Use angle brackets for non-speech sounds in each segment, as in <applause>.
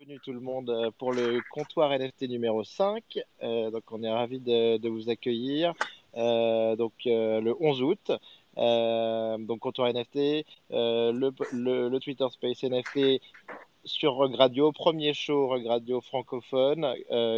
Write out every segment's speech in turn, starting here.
Bienvenue tout le monde euh, pour le comptoir NFT numéro 5. Euh, donc on est ravi de, de vous accueillir. Euh, donc euh, le 11 août. Donc comptoir NFT, le, le, le Twitter Space NFT sur Rug Radio, premier show Rug Radio francophone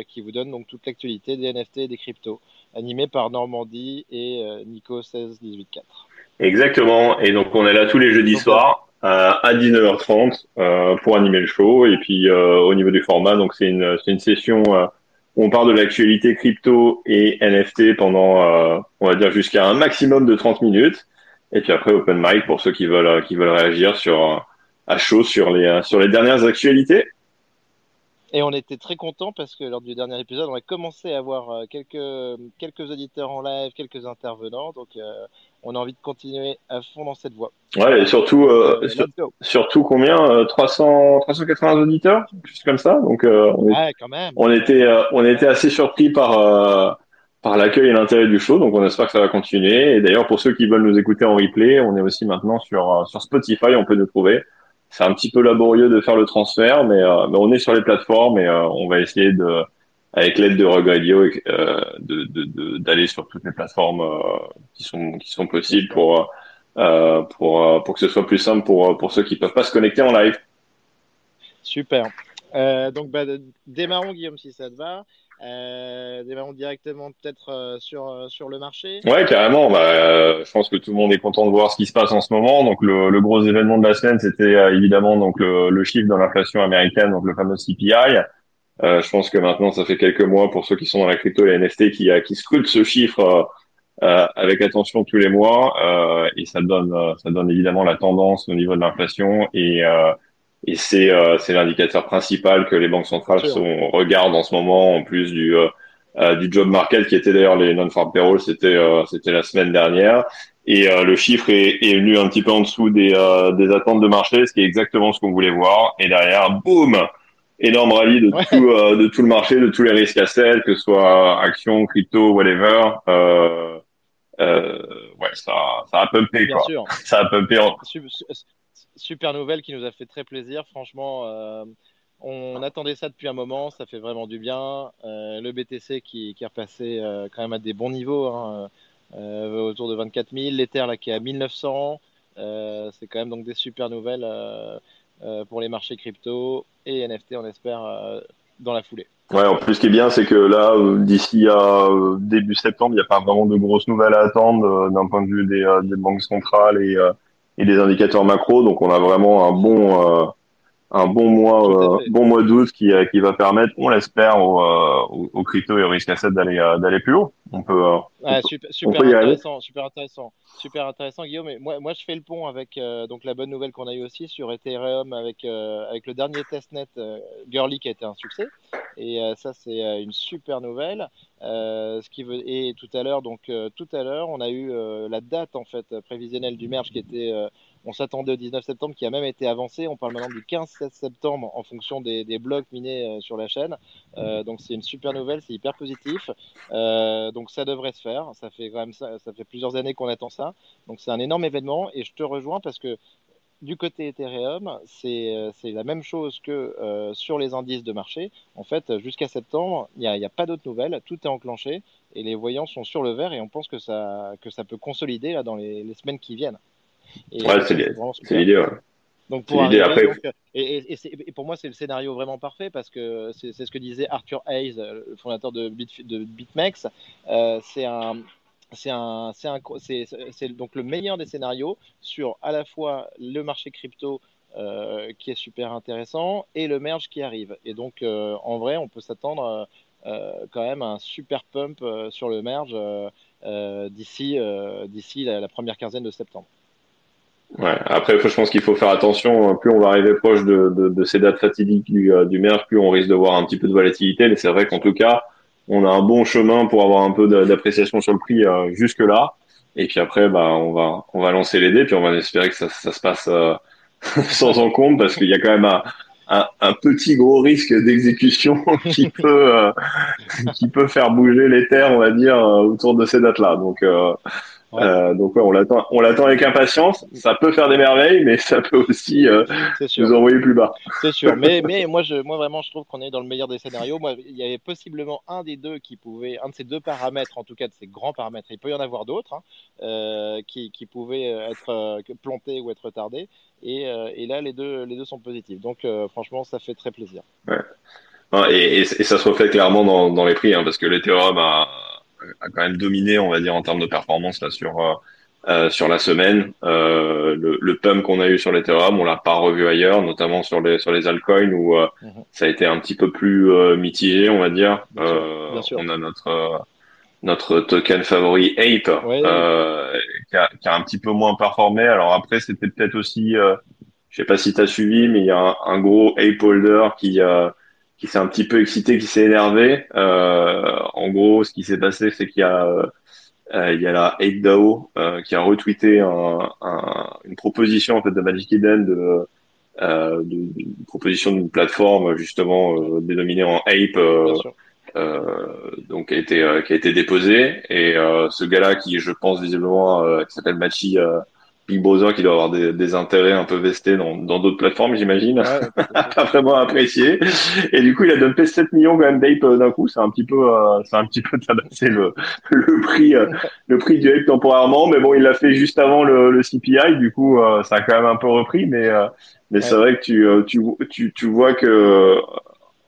qui vous donne donc toute l'actualité des NFT et des cryptos, animé par Normandie et euh, Nico 16184. Exactement. Et donc on est là tous les jeudis soirs à 19h30 euh, pour animer le show. Et puis euh, au niveau du format, donc c'est une c'est une session euh, où on parle de l'actualité crypto et NFT pendant euh, on va dire jusqu'à un maximum de 30 minutes. Et puis après open mic pour ceux qui veulent qui veulent réagir sur à chaud sur les sur les dernières actualités. Et on était très contents parce que lors du dernier épisode, on a commencé à avoir euh, quelques, quelques auditeurs en live, quelques intervenants. Donc, euh, on a envie de continuer à fond dans cette voie. Ouais, et surtout, euh, Euh, sur- surtout combien euh, 300, 380 auditeurs, juste comme ça. Donc, euh, on, est- Ouais, quand même. on était, euh, on était assez surpris par, euh, par l'accueil et l'intérêt du show. Donc, on espère que ça va continuer. Et d'ailleurs, pour ceux qui veulent nous écouter en replay, on est aussi maintenant sur, euh, sur Spotify. On peut nous trouver. C'est un petit peu laborieux de faire le transfert, mais, euh, mais on est sur les plateformes et euh, on va essayer de, avec l'aide de Rug Radio, euh, de, de, de- d'aller sur toutes les plateformes euh, qui sont, qui sont possibles pour, euh, pour, euh, pour que ce soit plus simple pour, pour ceux qui peuvent pas se connecter en live. Super. Euh, donc, bah, démarrons, Guillaume, si ça te va. Euh, démarrons directement peut-être euh, sur, euh, sur le marché. Ouais, carrément. Bah, euh, je pense que tout le monde est content de voir ce qui se passe en ce moment. Donc, le, le gros événement de la semaine, c'était euh, évidemment donc le, le chiffre de l'inflation américaine, donc le fameux CPI. Euh, je pense que maintenant, ça fait quelques mois pour ceux qui sont dans la crypto et la NFT qui, euh, qui scrutent ce chiffre euh, euh, avec attention tous les mois. Euh, et ça donne, euh, ça donne évidemment la tendance au niveau de l'inflation et euh, et c'est euh, c'est l'indicateur principal que les banques centrales sont, regardent en ce moment, en plus du du job market qui était d'ailleurs les non-farm payroll, c'était euh, c'était la semaine dernière. Et euh, le chiffre est, est venu un petit peu en dessous des, euh, des attentes de marché, ce qui est exactement ce qu'on voulait voir. Et derrière, boum, énorme rallye de Ouais. tout euh, de tout le marché, de tous les risques à sell, que ce soit actions, crypto, whatever. Euh, euh, ouais, ça ça a pumpé Bien quoi. sûr. <laughs> Ça a pumpé. En... Super nouvelle qui nous a fait très plaisir. Franchement, on attendait ça depuis un moment. Ça fait vraiment du bien. Le BTC qui, qui est repassé quand même à des bons niveaux, hein, autour de 24 000. L'Ether là qui est à 1900. Euh, c'est quand même donc des super nouvelles pour les marchés crypto et NFT, on espère, euh, dans la foulée. Ouais, en plus, ce qui est bien, c'est que là, euh, d'ici à euh, début septembre, il n'y a pas vraiment de grosses nouvelles à attendre euh, d'un point de vue des, euh, des banques centrales et, euh, et des indicateurs macro. Donc, on a vraiment un bon, euh, un bon mois, euh, bon mois d'août qui, euh, qui va permettre, on l'espère, aux, euh, aux, aux crypto et aux risques assets d'aller, euh, d'aller plus haut. On peut, Ouais, super, super peut intéressant, super intéressant, super intéressant, Guillaume. Et moi, moi, je fais le pont avec euh, donc la bonne nouvelle qu'on a eue aussi sur Ethereum avec euh, avec le dernier testnet euh, Girly qui a été un succès. Et euh, ça, c'est euh, une super nouvelle. Euh, ce qui veut et tout à l'heure, donc euh, tout à l'heure, on a eu euh, la date en fait prévisionnelle du merge qui était, euh, on s'attendait au 19 septembre, qui a même été avancée. On parle maintenant du 15 septembre en fonction des, des blocs minés euh, sur la chaîne. Euh, donc c'est une super nouvelle, c'est hyper positif. Euh, donc ça devrait se faire. Ça fait quand même ça, fait plusieurs années qu'on attend ça. Donc c'est un énorme événement et je te rejoins parce que du côté Ethereum, c'est la même chose que sur les indices de marché. En fait, jusqu'à septembre, il n'y a, pas d'autres nouvelles, tout est enclenché et les voyants sont sur le vert et on pense que ça, que ça peut consolider là, dans les semaines qui viennent. Et Ouais, c'est l'idée. ouais. Donc pour arriver, Après, donc, et, et- et c'est- et pour moi, c'est le scénario vraiment parfait parce que c'est ce que disait Arthur Hayes, euh, le fondateur de, Bit, de BitMEX. Euh, c'est un, c'est un, donc le meilleur des scénarios sur à la fois le marché crypto euh, qui est super intéressant et le merge qui arrive. Et donc euh, en vrai, on peut s'attendre euh, quand même à un super pump sur le merge d'ici d'ici la, la première quinzaine de septembre. Ouais. Après, je pense qu'il faut faire attention. Plus on va arriver proche de, de, de ces dates fatidiques du, euh, du merge, plus on risque de voir un petit peu de volatilité. Mais c'est vrai qu'en tout cas, on a un bon chemin pour avoir un peu d'appréciation sur le prix euh, jusque là. Et puis après, bah, on va on va lancer les dés, puis on va espérer que ça, ça se passe euh, <laughs> sans encombre, parce qu'il y a quand même un, un, un petit gros risque d'exécution <laughs> qui <laughs> peut euh, qui peut faire bouger les terres, on va dire, euh, autour de ces dates-là. Donc euh, Euh, donc ouais, on l'attend, on l'attend avec impatience. Ça peut faire des merveilles, mais ça peut aussi euh, nous envoyer plus bas. C'est sûr. Mais, mais moi, je, moi vraiment, je trouve qu'on est dans le meilleur des scénarios. Moi, il y avait possiblement un des deux qui pouvait, un de ces deux paramètres, en tout cas de ces grands paramètres. Il peut y en avoir d'autres hein, euh, qui, qui pouvaient être plantés ou être retardés. Et, et, là, les deux, les deux sont positifs. Donc, franchement, ça fait très plaisir. Ouais. Et, et, et, ça se reflète clairement dans, dans les prix, hein, parce que l'Ethereum a a quand même dominé, on va dire, en termes de performance là sur euh, euh sur la semaine. Euh, le, le pump qu'on a eu sur l'Ethereum, on l'a pas revu ailleurs, notamment sur les sur les altcoins où euh, mhm. ça a été un petit peu plus mitigé, on va dire. On a notre notre token favori Ape qui, a, qui, a, un petit peu moins performé. Alors après, c'était peut-être aussi, je sais pas si tu as suivi, mais il y a un, un gros Ape holder qui qui s'est un petit peu excité, qui s'est énervé. Euh, en gros, ce qui s'est passé, c'est qu'il y a euh, il y a la 8DAO euh, qui a retweeté un, un, une proposition en fait de Magic Eden de, euh, de, une proposition d'une plateforme justement euh, dénominée en Ape. Euh, donc qui a été qui a été déposée et ce gars-là qui je pense visiblement qui s'appelle Machi Big Brother qui doit avoir des, des intérêts un peu vestés dans d'autres plateformes, j'imagine, <laughs> ouais, pas vraiment apprécié. Et du coup, il a dumpé 7 millions quand même d'ape euh, d'un coup. C'est un petit peu, euh, c'est un petit peu <laughs> le, le prix, euh, le prix du ape temporairement. Mais bon, il l'a fait juste avant le, le CPI. Du coup, ça a quand même un peu repris. Mais, mais c'est vrai que tu, tu, tu, tu vois que,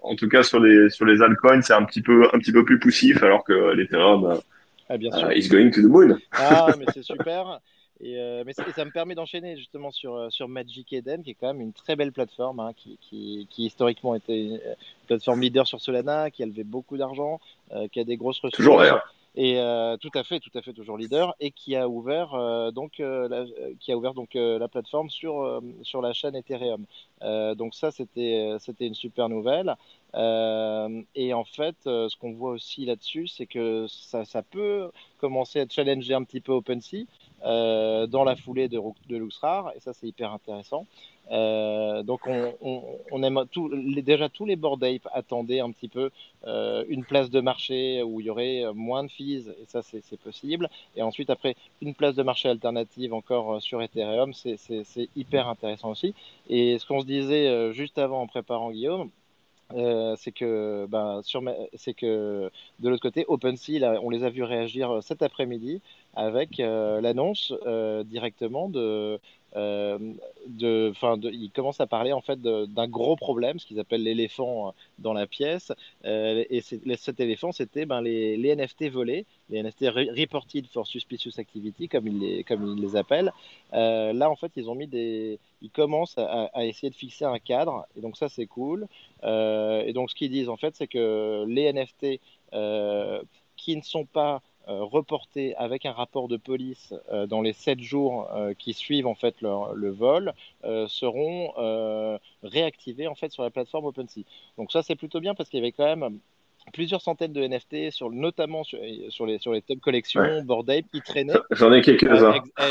en tout cas sur les sur les altcoins, c'est un petit peu un petit peu plus poussif, alors que l'Ethereum ah, bien sûr. is going to the moon. Ah, mais c'est super. <laughs> Et, euh, mais ça me permet d'enchaîner justement sur, euh, sur Magic Eden, qui est quand même une très belle plateforme, hein, qui, qui, qui, historiquement était une plateforme leader sur Solana, qui a levé beaucoup d'argent, euh, qui a des grosses ressources. Toujours d'ailleurs. Et euh, tout à fait, tout à fait toujours leader, et qui a ouvert euh, donc la, qui a ouvert donc la plateforme sur sur la chaîne Ethereum. donc ça c'était c'était une super nouvelle. et en fait, ce qu'on voit aussi là-dessus, c'est que ça, ça peut commencer à challenger un petit peu OpenSea. Euh, dans la foulée de, de Luxrar, et ça c'est hyper intéressant. Euh, donc on, aime déjà tous les board ape attendaient un petit peu euh, une place de marché où il y aurait moins de fees et ça c'est possible. Et ensuite après une place de marché alternative encore sur Ethereum, c'est hyper intéressant aussi. Et ce qu'on se disait juste avant en préparant Guillaume, euh, c'est que, de l'autre côté, OpenSea, on les a vus réagir cet après-midi avec euh, l'annonce euh, directement de, euh, de, de, ils commencent à parler en fait d'un gros problème, ce qu'ils appellent l'éléphant dans la pièce. et cet éléphant, c'était ben, les, NFT volés, les NFT reported for suspicious activity, comme ils les, appellent. là, en fait, ils ont mis des, ils commencent à, essayer de fixer un cadre, et donc ça, c'est cool. et donc, ce qu'ils disent en fait, c'est que les NFT qui ne sont pas euh, reportés avec un rapport de police euh, dans les sept jours euh, qui suivent en fait le vol seront réactivés sur la plateforme OpenSea. Donc ça c'est plutôt bien parce qu'il y avait quand même plusieurs centaines de NFT, sur, notamment sur, sur les, sur les top collections, ouais. Bored Ape, qui traînaient. J'en ai quelques-uns. <laughs>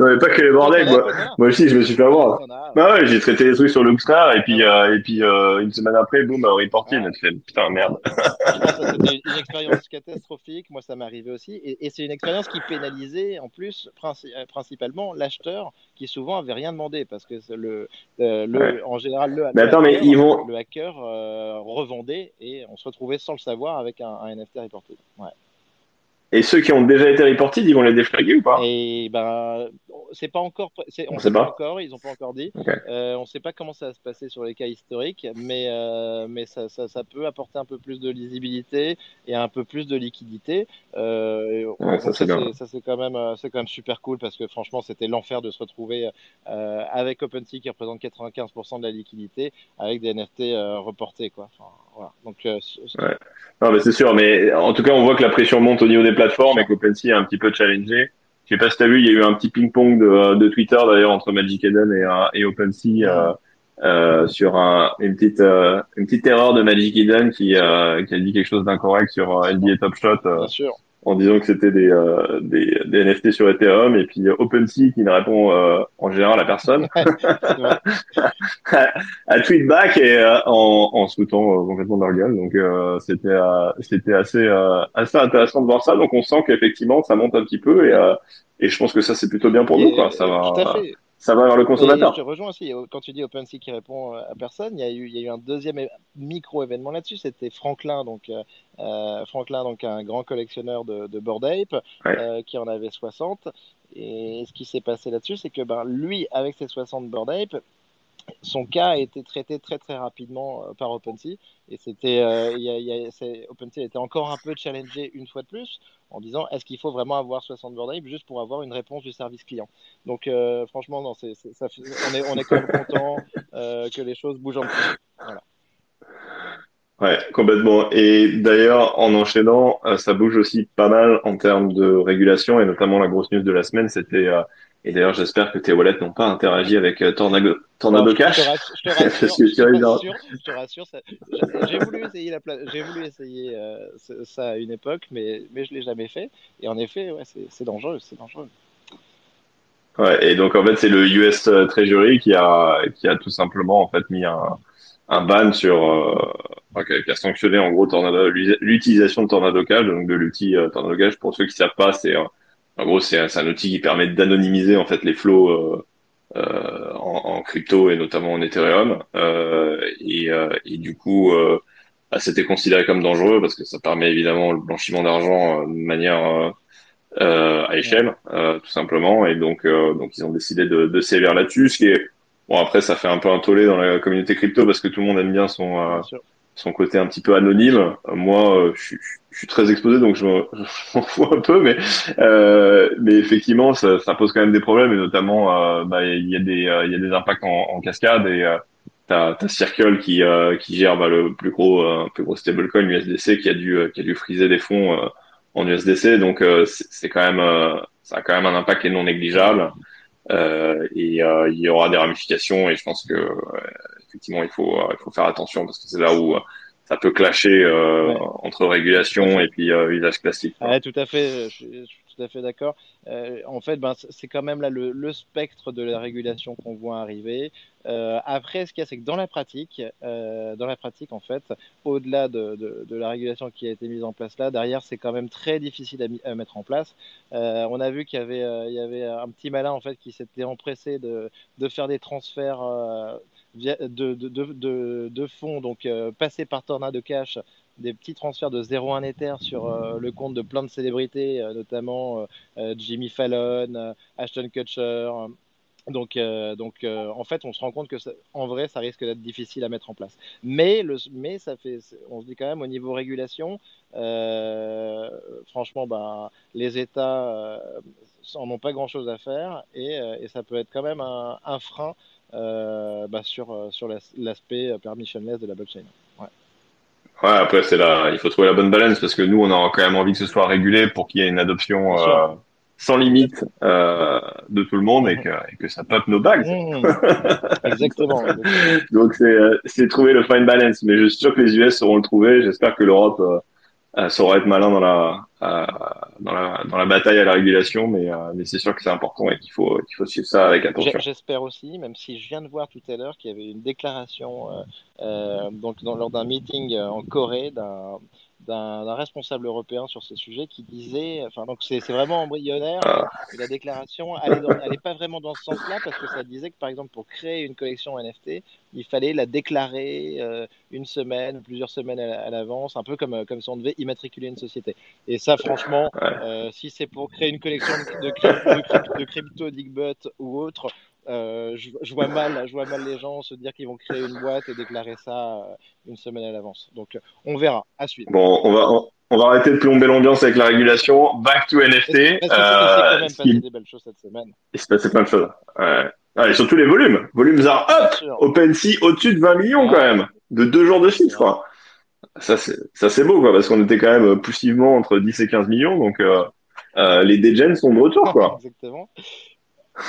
non, mais pas que les Bored Ape. Moi, moi, aussi, je me suis fait avoir. Bah ouais, j'ai traité des trucs sur Luxstar et puis, euh, et puis euh, une semaine après, boum, reporting. Ouais. Fait, putain, merde. <laughs> C'était une expérience catastrophique. Moi, ça m'est arrivé aussi. Et, et c'est une expérience qui pénalisait, en plus, princi principalement l'acheteur qui souvent avait rien demandé parce que le, euh, le ouais. en général, le, mais attends, hacker, mais ils vont... le hacker euh, revendait et on se retrouve sans le savoir avec un, un NFT reporté. Ouais. Et ceux qui ont déjà été reportés, ils vont les déflaguer ou pas? Et ben, c'est pas encore, on, on sait pas. encore, ils ont pas encore dit. Okay. Euh, on sait pas comment ça va se passer sur les cas historiques, mais euh, mais ça, ça, ça, peut apporter un peu plus de lisibilité et un peu plus de liquidité. Euh, ouais, ça c'est quand même euh, c'est quand même super cool parce que franchement c'était l'enfer de se retrouver avec OpenSea qui représente 95% de la liquidité avec des NFT reportés quoi. Enfin, voilà. Donc ouais. non mais c'est sûr, mais en tout cas on voit que la pression monte au niveau des plateforme et qu'OpenSea est un petit peu challengé. Je sais pas si tu as vu, il y a eu un petit ping-pong de, de, Twitter d'ailleurs entre Magic Eden et, euh, et OpenSea euh, euh, sur un, une petite euh, une petite erreur de Magic Eden qui, euh, qui a dit quelque chose d'incorrect sur NBA Top Shot en disant que c'était des, euh, des, des, NFT sur Ethereum et puis OpenSea qui ne répond euh, en général à personne. <laughs> <laughs> À tweetback et euh, en, en se foutant complètement de leur gueule. Donc c'était c'était assez assez intéressant de voir ça. Donc on sent qu'effectivement ça monte un petit peu et et je pense que ça c'est plutôt bien pour nous quoi. Ça va ça va vers le consommateur. je te rejoins aussi. Quand tu dis OpenSea qui répond à personne, il y a eu, il y a eu un deuxième micro événement là-dessus. C'était Franklin, donc euh, Franklin, donc un grand collectionneur de, de Bored Ape, euh, qui en avait 60. Et ce qui s'est passé là-dessus, c'est que ben, lui, avec ses 60 Bored Ape, son cas a été traité très très rapidement euh, par OpenSea et c'était euh, OpenSea était encore un peu challengé une fois de plus en disant est-ce qu'il faut vraiment avoir 60 board juste pour avoir une réponse du service client? Donc euh, franchement non c'est, on est on est quand même content que les choses bougent un peu voilà. Ouais, complètement. Et d'ailleurs, en enchaînant, ça bouge aussi pas mal en termes de régulation, et notamment la grosse news de la semaine, c'était et d'ailleurs, j'espère que tes wallets n'ont pas interagi avec euh, Tornado, Tornado Cash. Je te rassure, je te rassure, j'ai voulu essayer, la j'ai voulu essayer euh, ça à une époque, mais, mais je l'ai jamais fait. Et en effet, ouais, c'est dangereux, c'est dangereux. Ouais, et donc en fait, c'est le US euh, Treasury qui a, qui a tout simplement en fait mis un, un ban sur, euh, qui a sanctionné en gros l'utilisation de Tornado Cash, donc de l'outil Tornado Cash. Pour ceux qui savent pas, c'est en gros, c'est un, outil qui permet d'anonymiser en fait les flots euh, euh, en, crypto et notamment en Ethereum. Euh, et, et, du coup, bah, c'était considéré comme dangereux parce que ça permet évidemment le blanchiment d'argent de manière à échelle, tout simplement. Et donc, donc ils ont décidé de, de sévir là-dessus, ce qui est bon. Après, ça fait un peu un tollé dans la communauté crypto parce que tout le monde aime bien son son côté un petit peu anonyme. Moi, je suis je suis très exposé, donc <laughs> je m'en fous un peu, mais euh, mais effectivement, ça, ça, pose quand même des problèmes, et notamment, euh, bah, il y a des euh, il y a des impacts en, cascade, et euh, t'as as Circle qui euh, qui gère bah, le plus gros euh, plus gros stablecoin USDC qui a dû qui a dû friser des fonds en USDC, donc c'est quand même ça a quand même un impact qui est non négligeable, et il y aura des ramifications, et je pense que effectivement il faut il faut faire attention parce que c'est là où ça peut clasher euh, entre régulation et puis euh, usage classique. Ouais, tout à fait, je suis, tout à fait d'accord. Euh, en fait, ben, c'est quand même là le, le, spectre de la régulation qu'on voit arriver. Euh, après, ce qu'il y a, c'est que dans la pratique, euh, dans la pratique, en fait, au-delà de, de, de, la régulation qui a été mise en place là, derrière, c'est quand même très difficile à, à mettre en place. Euh, on a vu qu'il y avait, euh, il y avait un petit malin en fait qui s'était empressé de, de faire des transferts de, fonds, donc euh, passés par Tornado Cash, des petits transferts de 0,1 Ether sur euh, le compte de plein de célébrités, euh, notamment Jimmy Fallon, Ashton Kutcher. Donc, donc en fait, on se rend compte que en vrai, ça risque d'être difficile à mettre en place. Mais, le, mais ça fait, on se dit quand même au niveau régulation, franchement, ben, les États n'en ont pas grand-chose à faire et, ça peut être quand même un, frein bah, sur, euh, sur l'aspect permissionless de la blockchain. Ouais. Ouais, après, c'est là, il faut trouver la bonne balance parce que nous, on a quand même envie que ce soit régulé pour qu'il y ait une adoption euh, sans limite euh, de tout le monde et que, et que ça pop nos bagues. Mmh. <laughs> exactement. Donc, c'est trouver le fine balance. Mais je suis sûr que les US sauront le trouver. J'espère que l'Europe euh, saura être malin dans la, euh, dans la, dans la bataille à la régulation, mais, euh, mais c'est sûr que c'est important et qu'il faut, qu'il faut suivre ça avec attention. J'espère aussi, même si je viens de voir tout à l'heure qu'il y avait une déclaration euh, donc dans, lors d'un meeting en Corée d'un d'un responsable européen sur ce sujet qui disait, enfin donc c'est vraiment embryonnaire, ah. la déclaration elle pas vraiment dans ce sens-là parce que ça disait que par exemple pour créer une collection NFT, il fallait la déclarer euh, une semaine, plusieurs semaines à, l'avance, un peu comme, comme si on devait immatriculer une société. Et ça franchement, euh, si c'est pour créer une collection de, de, de crypto, Digbot ou autre, euh, je, vois mal, je vois mal les gens se dire qu'ils vont créer une boîte et déclarer ça euh, une semaine à l'avance. Donc, euh, on verra. À suivre. Bon, on va, on, va arrêter de plomber l'ambiance avec la régulation. Back to NFT. Il s'est quand même passé des belles choses cette semaine. Il s'est passé plein de choses. Ouais. Ah, et surtout les volumes. Volumes are up. OpenSea au-dessus de 20 millions quand même. De deux jours de. Quoi. Ça, c'est, ça, c'est beau, quoi, parce qu'on était quand même poussivement entre 10 et 15 millions. Donc, euh, les degens sont de retour, quoi. Exactement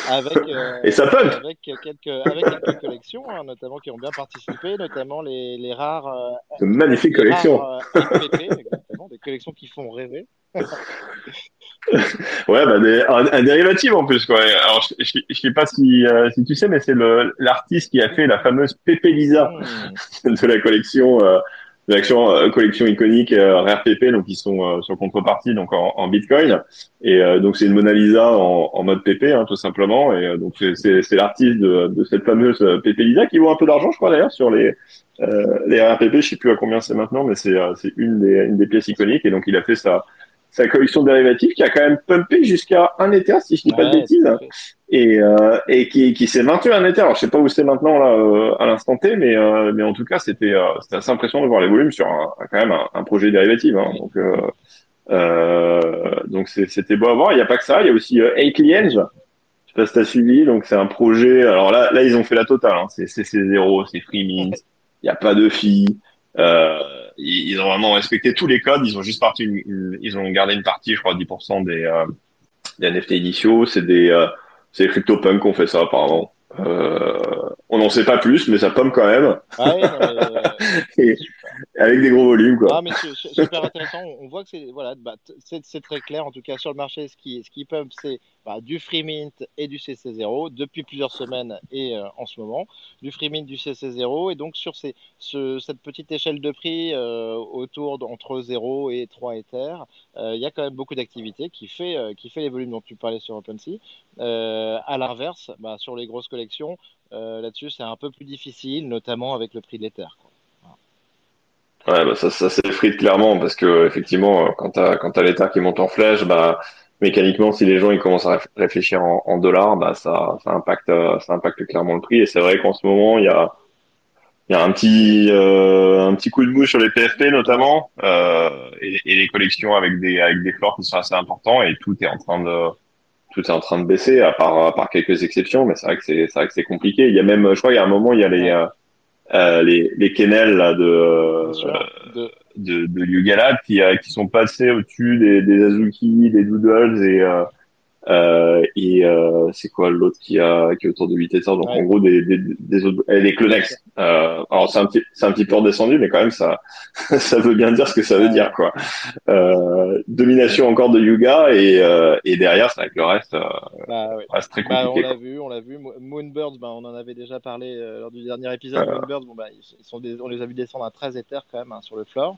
avec, <laughs> euh, Et ça avec, quelques, avec quelques collections, hein, notamment qui ont bien participé, notamment les, les rares. Euh, magnifique collection. Rares, euh, des collections qui font rêver. <laughs> ouais, bah, un, dérivatif en plus. Quoi. Alors, je, je, sais pas si, euh, si tu sais, mais c'est l'artiste qui a fait la fameuse Pepe Lisa hmm. <laughs> de la collection, euh, de collection iconique Rare Pepe, donc ils sont sur contrepartie donc en, en Bitcoin. Et donc c'est une Mona Lisa en, en mode Pepe, hein, tout simplement. Et donc c'est l'artiste de, de cette fameuse Pepe Lisa qui vaut un peu d'argent, je crois d'ailleurs, sur les euh, les RPP, je sais plus à combien c'est maintenant, mais c'est euh, une des, une des pièces iconiques. Et donc, il a fait sa, sa collection dérivative qui a quand même pumpé jusqu'à un Ether, si je dis pas de bêtises, et, euh, et qui, qui s'est maintenu un Ether. Alors, je sais pas où c'est maintenant là euh, à l'instant T, mais, euh, mais en tout cas, c'était euh, c'était assez impressionnant de voir les volumes sur un, quand même un, projet dérivatif. Hein. Donc, donc c'était beau à voir. Il n'y a pas que ça, il y a aussi euh, Eight. Je sais pas si t'as suivi. Donc, c'est un projet. Alors là, là, ils ont fait la totale. Hein. C'est c'est zéro, c'est free mint il n'y a pas de filles. Euh, ils, ont vraiment respecté tous les codes. Ils ont juste parti, ils ont gardé une partie, je crois, 10% des, euh, des NFT initiaux. C'est des, euh, c'est CryptoPunk qui ont fait ça apparemment. Euh, on n'en sait pas plus, mais ça pomme quand même. Ah euh, <laughs> <laughs> avec des gros volumes. Ah, mais super intéressant. On voit que c'est voilà, bah, très clair. En tout cas, sur le marché, ce qui, ce qui pump, c'est bah, du free mint et du CC0 depuis plusieurs semaines et euh, en ce moment. Du free mint, du CC0. Et donc, sur ces, ce, cette petite échelle de prix euh, autour d'entre 0 et 3 Ether, il y a quand même beaucoup d'activité qui, fait qui fait les volumes dont tu parlais sur OpenSea. à l'inverse, bah, sur les grosses collections, euh, là-dessus, c'est un peu plus difficile, notamment avec le prix de l'Ether. Ouais, bah ça, ça s'effrite clairement parce que effectivement, quand t'as quand as l'Ether qui monte en flèche, bah mécaniquement, si les gens ils commencent à réfléchir en, dollars, bah ça, ça impacte ça impacte clairement le prix. Et c'est vrai qu'en ce moment, il y a il y a un petit euh, un petit coup de mouche sur les PFP notamment euh, et, et, les collections avec des avec des flores qui sont assez importants et tout est en train de tout est en train de baisser, à part, à part quelques exceptions, mais c'est vrai que c'est, c'est vrai que c'est compliqué. Il y a même, je crois, il y a un moment, il y a les, euh les, les kennels là, de, de, de, de Yugalab qui, euh, qui sont passés au-dessus des, des Azuki, des Doodles et, euh, et euh, c'est quoi l'autre qui a qui est autour de 8 Ether donc en gros des des, des autres eh, des Clonex. Euh, alors c'est un petit c'est un petit peu redescendu mais quand même ça <laughs> ça veut bien dire ce que ça veut dire quoi. Euh, domination encore de Yuga et euh, et derrière c'est avec le reste euh, bah, reste très bah, compliqué on l'a vu on l'a vu. Moonbirds bah, on en avait déjà parlé euh, lors du dernier épisode Moonbirds bon bah ils sont des, on les a vu descendre à 13 Ether quand même hein, sur le floor.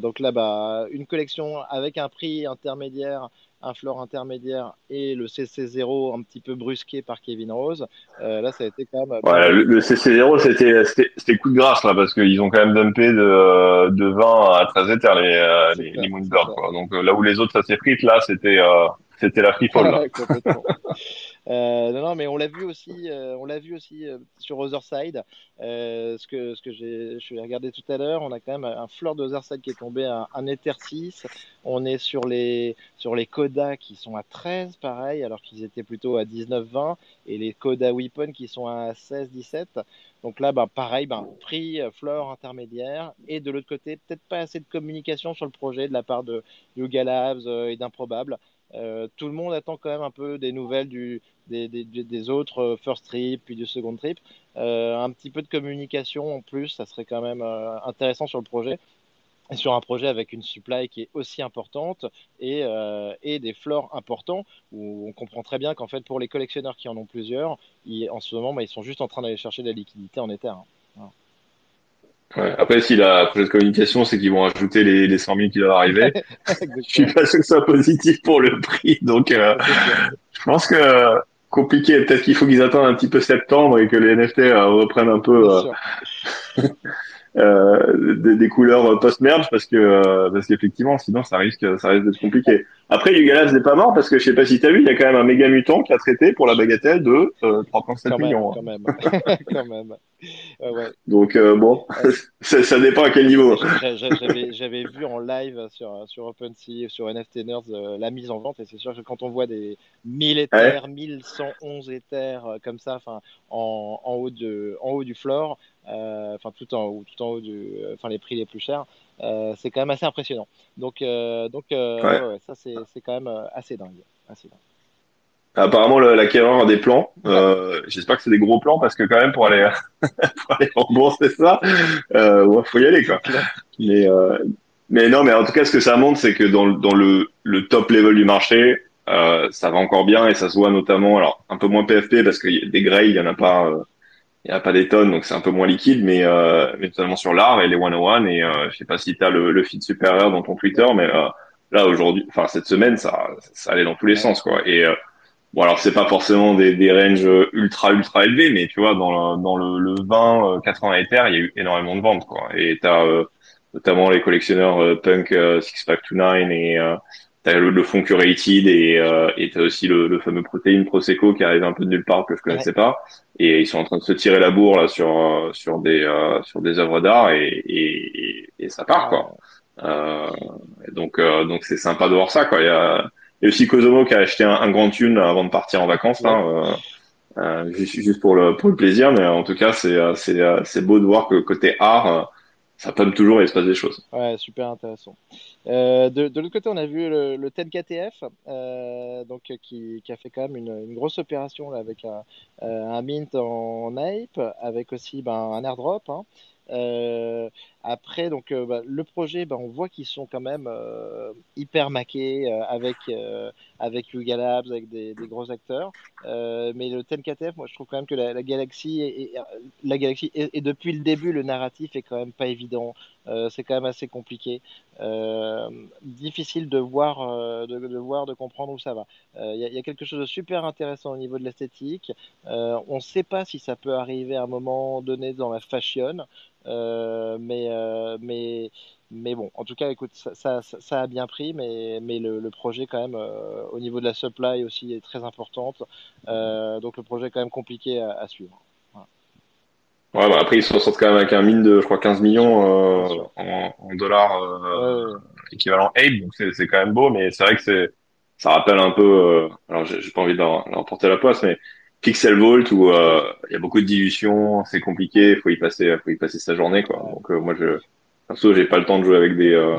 Donc là bah une collection avec un prix intermédiaire un floor intermédiaire et le CC0 un petit peu brusqué par Kevin Rose. Euh, là, ça a été quand même. Ouais, le, CC0, c'était, c'était, coup de grâce, là, parce qu'ils ont quand même dumpé de, de 20 à 13 éthers les, euh, les, les Moonbirds. Donc, euh, là où les autres, ça s'effrite, là, c'était, c'était la free fall, là. <laughs> Euh, non, non, mais on l'a vu aussi, euh, on l'a vu aussi euh, sur Otherside. ce que, ce que je regardé tout à l'heure, on a quand même un floor d'Otherside qui est tombé à un Ether 6. On est sur les, sur les Coda qui sont à 13, pareil, alors qu'ils étaient plutôt à 19-20, et les Coda Weapon qui sont à 16-17. Donc là, bah, pareil, bah, prix, floor intermédiaire, et de l'autre côté, peut-être pas assez de communication sur le projet de la part de Yuga Labs et d'Improbable. Euh, tout le monde attend quand même un peu des nouvelles des, autres euh, first trip puis du second trip. Euh, un petit peu de communication en plus, ça serait quand même intéressant sur le projet. Et sur un projet avec une supply qui est aussi importante et, des floors importants, où on comprend très bien qu'en fait, pour les collectionneurs qui en ont plusieurs, en ce moment, bah, ils sont juste en train d'aller chercher de la liquidité en Ether. Hein. Ouais. Après, si la prochaine communication, c'est qu'ils vont ajouter les, les 100 000 qui doivent arriver, <laughs> je suis pas sûr que ce soit positif pour le prix. Donc, euh, je pense que compliqué. Peut-être qu'il faut qu'ils attendent un petit peu septembre et que les NFT euh, reprennent un peu euh, <laughs> euh, des, des, couleurs post-merge parce que parce qu'effectivement, sinon, ça risque ça risque d'être compliqué. Après, Yugalaz n'est pas mort parce que je sais pas si tu as vu, il y a quand même un méga mutant qui a traité pour la bagatelle de euh, 3,7 millions. Quand même, quand même. <laughs> ouais. Donc euh, bon, <laughs> ça, ça, dépend à quel niveau. J'avais vu en live sur, sur OpenSea, sur NFT Nerds, euh, la mise en vente et c'est sûr que quand on voit des 1000 Ethers, 1111 Ethers euh, comme ça, enfin en, en, haut de, en haut du floor, euh, enfin tout en haut, tout en haut du, enfin les prix les plus chers. Euh, c'est quand même assez impressionnant. Donc, euh, donc euh, ouais. ça, c'est quand même assez dingue. Assez dingue. Apparemment, l'acquéreur a des plans. Euh, J'espère que c'est des gros plans parce que quand même pour aller, <laughs> pour aller rembourser ça, il faut y aller quoi. Mais mais non, mais en tout cas, ce que ça montre, c'est que dans, dans le, le top level du marché, euh, ça va encore bien et ça se voit notamment, alors un peu moins PFP parce que des grays, il y en a pas, euh, il y a pas des tonnes, donc c'est un peu moins liquide, mais, euh, mais notamment sur l'art et les 101 et euh, je sais pas si tu as le, le feed supérieur dans ton Twitter, mais euh, là aujourd'hui, enfin cette semaine, ça, ça allait dans tous les sens quoi. Et euh, bon alors c'est pas forcément des, des ranges ultra ultra élevés, mais tu vois dans le, dans le, le 20 80 Ether, il y a eu énormément de ventes quoi. Et t'as notamment les collectionneurs Punk Six Pack to Nine et t'as le, le fond curated et euh, et t'as aussi le, le, fameux protéine Prosecco qui arrive un peu de nulle part que je connaissais pas. Et ils sont en train de se tirer la bourre là sur euh, sur des euh, sur des œuvres d'art et, et, et ça part quoi. Euh, donc donc c'est sympa de voir ça quoi. Il y a, il y a aussi Kozomo qui a acheté un, un grand tune avant de partir en vacances là euh, juste, juste pour le pour le plaisir mais en tout cas c'est c'est c'est beau de voir que côté art ça peut toujours et il se passe des choses. Ouais, super intéressant. Euh, de, l'autre côté, on a vu le, le KTF, euh, donc qui, qui, a fait quand même une, grosse opération là, avec un, euh, mint en ape, avec aussi ben, un airdrop. Hein. Après, donc euh, bah, le projet, bah, on voit qu'ils sont quand même euh, hyper maqués euh, avec avec Yuga Labs, avec des, gros acteurs. mais le 10KTF, moi, je trouve quand même que la, la galaxie et la galaxie et, depuis le début, le narratif est quand même pas évident. c'est quand même assez compliqué, difficile de voir, de, voir, de comprendre où ça va. Il y, a quelque chose de super intéressant au niveau de l'esthétique. on ne sait pas si ça peut arriver à un moment donné dans la fashion. Euh, mais, euh, mais, mais bon, en tout cas, écoute, ça, ça, ça a bien pris, mais, mais le, le projet, quand même, euh, au niveau de la supply aussi, est très importante. donc, le projet est quand même compliqué à, à suivre. Ouais, bah après, ils se ressortent quand même avec un mine de, je crois, 15 millions euh, en, en, dollars euh, ouais, ouais. équivalent Ape, donc c'est quand même beau, mais c'est vrai que c'est ça rappelle un peu, euh, alors j'ai pas envie de leur, leur porter la poisse, mais Pixel Vault où euh, il y a beaucoup de dilution, c'est compliqué, faut y passer, faut y passer sa journée quoi. Donc euh, moi je perso j'ai pas le temps de jouer avec des euh,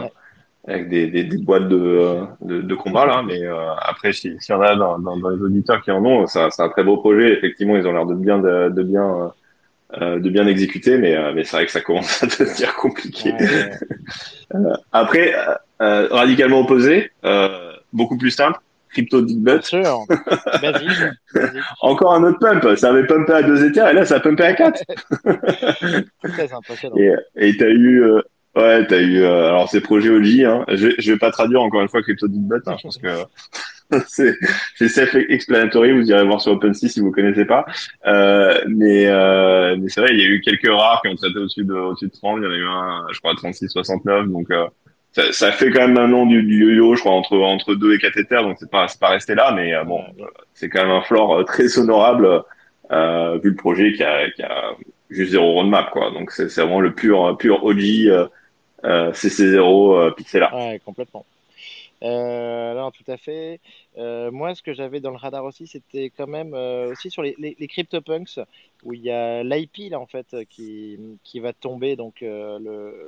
avec des, des, des, boîtes de, de, de combat là, mais après s'il si y en a dans, dans, dans, les auditeurs qui en ont, ça c'est un très beau projet. Effectivement ils ont l'air de bien de, de bien de bien exécuter, mais mais c'est vrai que ça commence à <laughs> devenir compliqué. Ouais, <laughs> après radicalement opposé, beaucoup plus simple Crypto Dick Butt. Sûr. <laughs> Encore un autre pump. Ça avait pumpé à 2 éthers et là, ça a pumpé à 4. <laughs> Très impressionnant. Et t'as eu, euh, ouais, t'as eu, euh, alors c'est projet OG, hein. Je, je vais pas traduire encore une fois Crypto Dick hein, je pense que <laughs> c'est, self-explanatory, vous irez voir sur OpenSea si vous connaissez pas. Euh, mais, euh, mais c'est vrai, il y a eu quelques rares qui ont traité au-dessus de, au-dessus de 30. Il y en a eu un, je crois, 36, 69. Donc, euh, ça, fait quand même maintenant du, du yo-yo, je crois, entre entre 2 et 4 éthers, donc c'est pas pas resté là, mais euh, bon, c'est quand même un floor euh, très honorable euh, vu le projet qui a, juste zéro roadmap, quoi. Donc c'est vraiment le pur pur OG euh, euh CC0 pixel art. Ouais, complètement. Euh, non, tout à fait. Euh, moi, ce que j'avais dans le radar aussi, c'était quand même euh, aussi sur les, les, les CryptoPunks, où il y a l'IP là en fait qui, qui va tomber donc euh,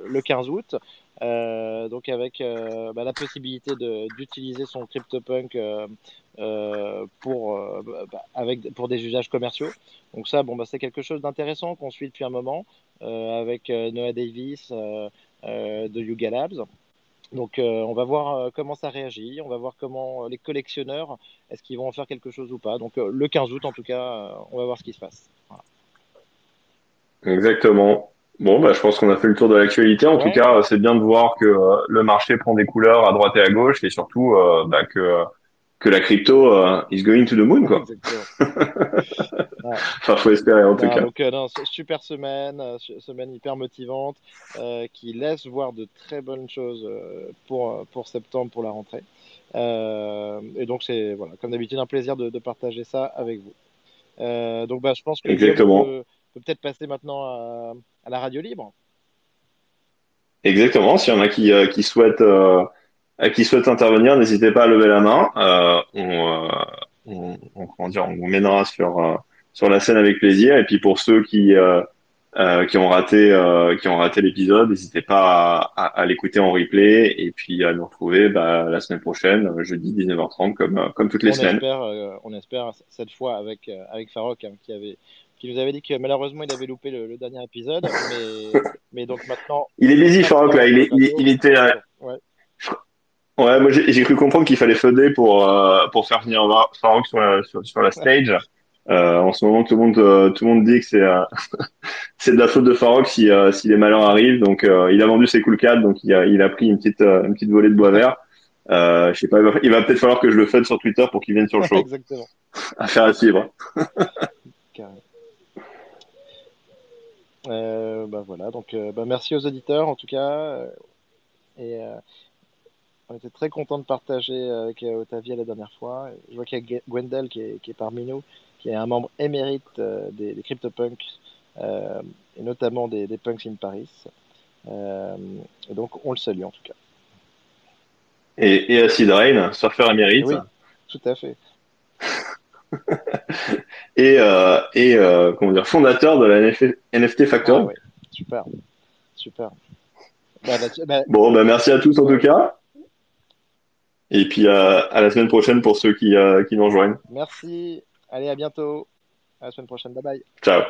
le 15 août. Euh, donc avec euh, bah, la possibilité d'utiliser son CryptoPunk euh, euh pour, bah, avec, pour des usages commerciaux. Donc ça, bon, bah, c'est quelque chose d'intéressant qu'on suit depuis un moment avec Noah Davis de Yuga Labs. Donc on va voir comment ça réagit, on va voir comment les collectionneurs, est-ce qu'ils vont en faire quelque chose ou pas. Donc le 15 août en tout cas, on va voir ce qui se passe. Exactement. Bon, bah, je pense qu'on a fait le tour de l'actualité. En ouais. tout cas, c'est bien de voir que euh, le marché prend des couleurs à droite et à gauche et surtout euh, bah, que que la crypto uh, is going to the moon, quoi. ouais. <laughs> enfin, faut espérer en tout non, cas. Donc, euh, non, super semaine, euh, semaine hyper motivante, euh, qui laisse voir de très bonnes choses euh, pour pour septembre, pour la rentrée. et donc, c'est voilà, comme d'habitude, un plaisir de, de, partager ça avec vous. donc, bah, je pense que Exactement. Peut peut-être passer maintenant à, à, la radio libre. Exactement. S'il y en a qui qui souhaitent qui souhaitent intervenir, n'hésitez pas à lever la main. Euh, on, euh, on, on, comment dire, on vous mènera sur euh, sur la scène avec plaisir. Et puis pour ceux qui euh, euh, qui ont raté euh, qui ont raté l'épisode, n'hésitez pas à, à, à l'écouter en replay et puis à nous retrouver bah, la semaine prochaine, jeudi 19h30 comme comme toutes les on semaines. Espère, euh, on espère cette fois avec avec Farok hein, qui avait qui nous avait dit que malheureusement il avait loupé le, le dernier épisode, <laughs> mais, mais donc maintenant. Il est busy, Farok là. Il, est, il, il était, Ouais, moi j'ai cru comprendre qu'il fallait feuder pour euh, pour faire venir Farok sur la, sur, la stage. Euh, en ce moment, tout le monde euh, tout le monde dit que c'est <laughs> c'est de la faute de Farok si si les malheurs arrivent. Donc il a vendu ses cool cats, donc il a il a pris une petite une petite volée de bois vert. je sais pas, il va, peut-être falloir que je le feude sur Twitter pour qu'il vienne sur le show. <laughs> Exactement. Affaire à suivre. Bah voilà, donc bah merci aux auditeurs en tout cas. et on était très content de partager avec euh, Otavia la dernière fois. Je vois qu'il y a Gwendel qui est, parmi nous, qui est un membre émérite euh, des, CryptoPunks, euh, et notamment des, Punks in Paris. et donc, on le salue en tout cas. Et, et Acid Rain, surfeur émérite. Oui, tout à fait. <laughs> et et comment dire, fondateur de la NFT Factor. Ah super, super. Bah, bah, bah, bon, bah, merci à tous en tout cas. Et puis à, la semaine prochaine pour ceux qui, euh, qui nous rejoignent. Merci. Allez, à bientôt. À la semaine prochaine. Bye bye. Ciao.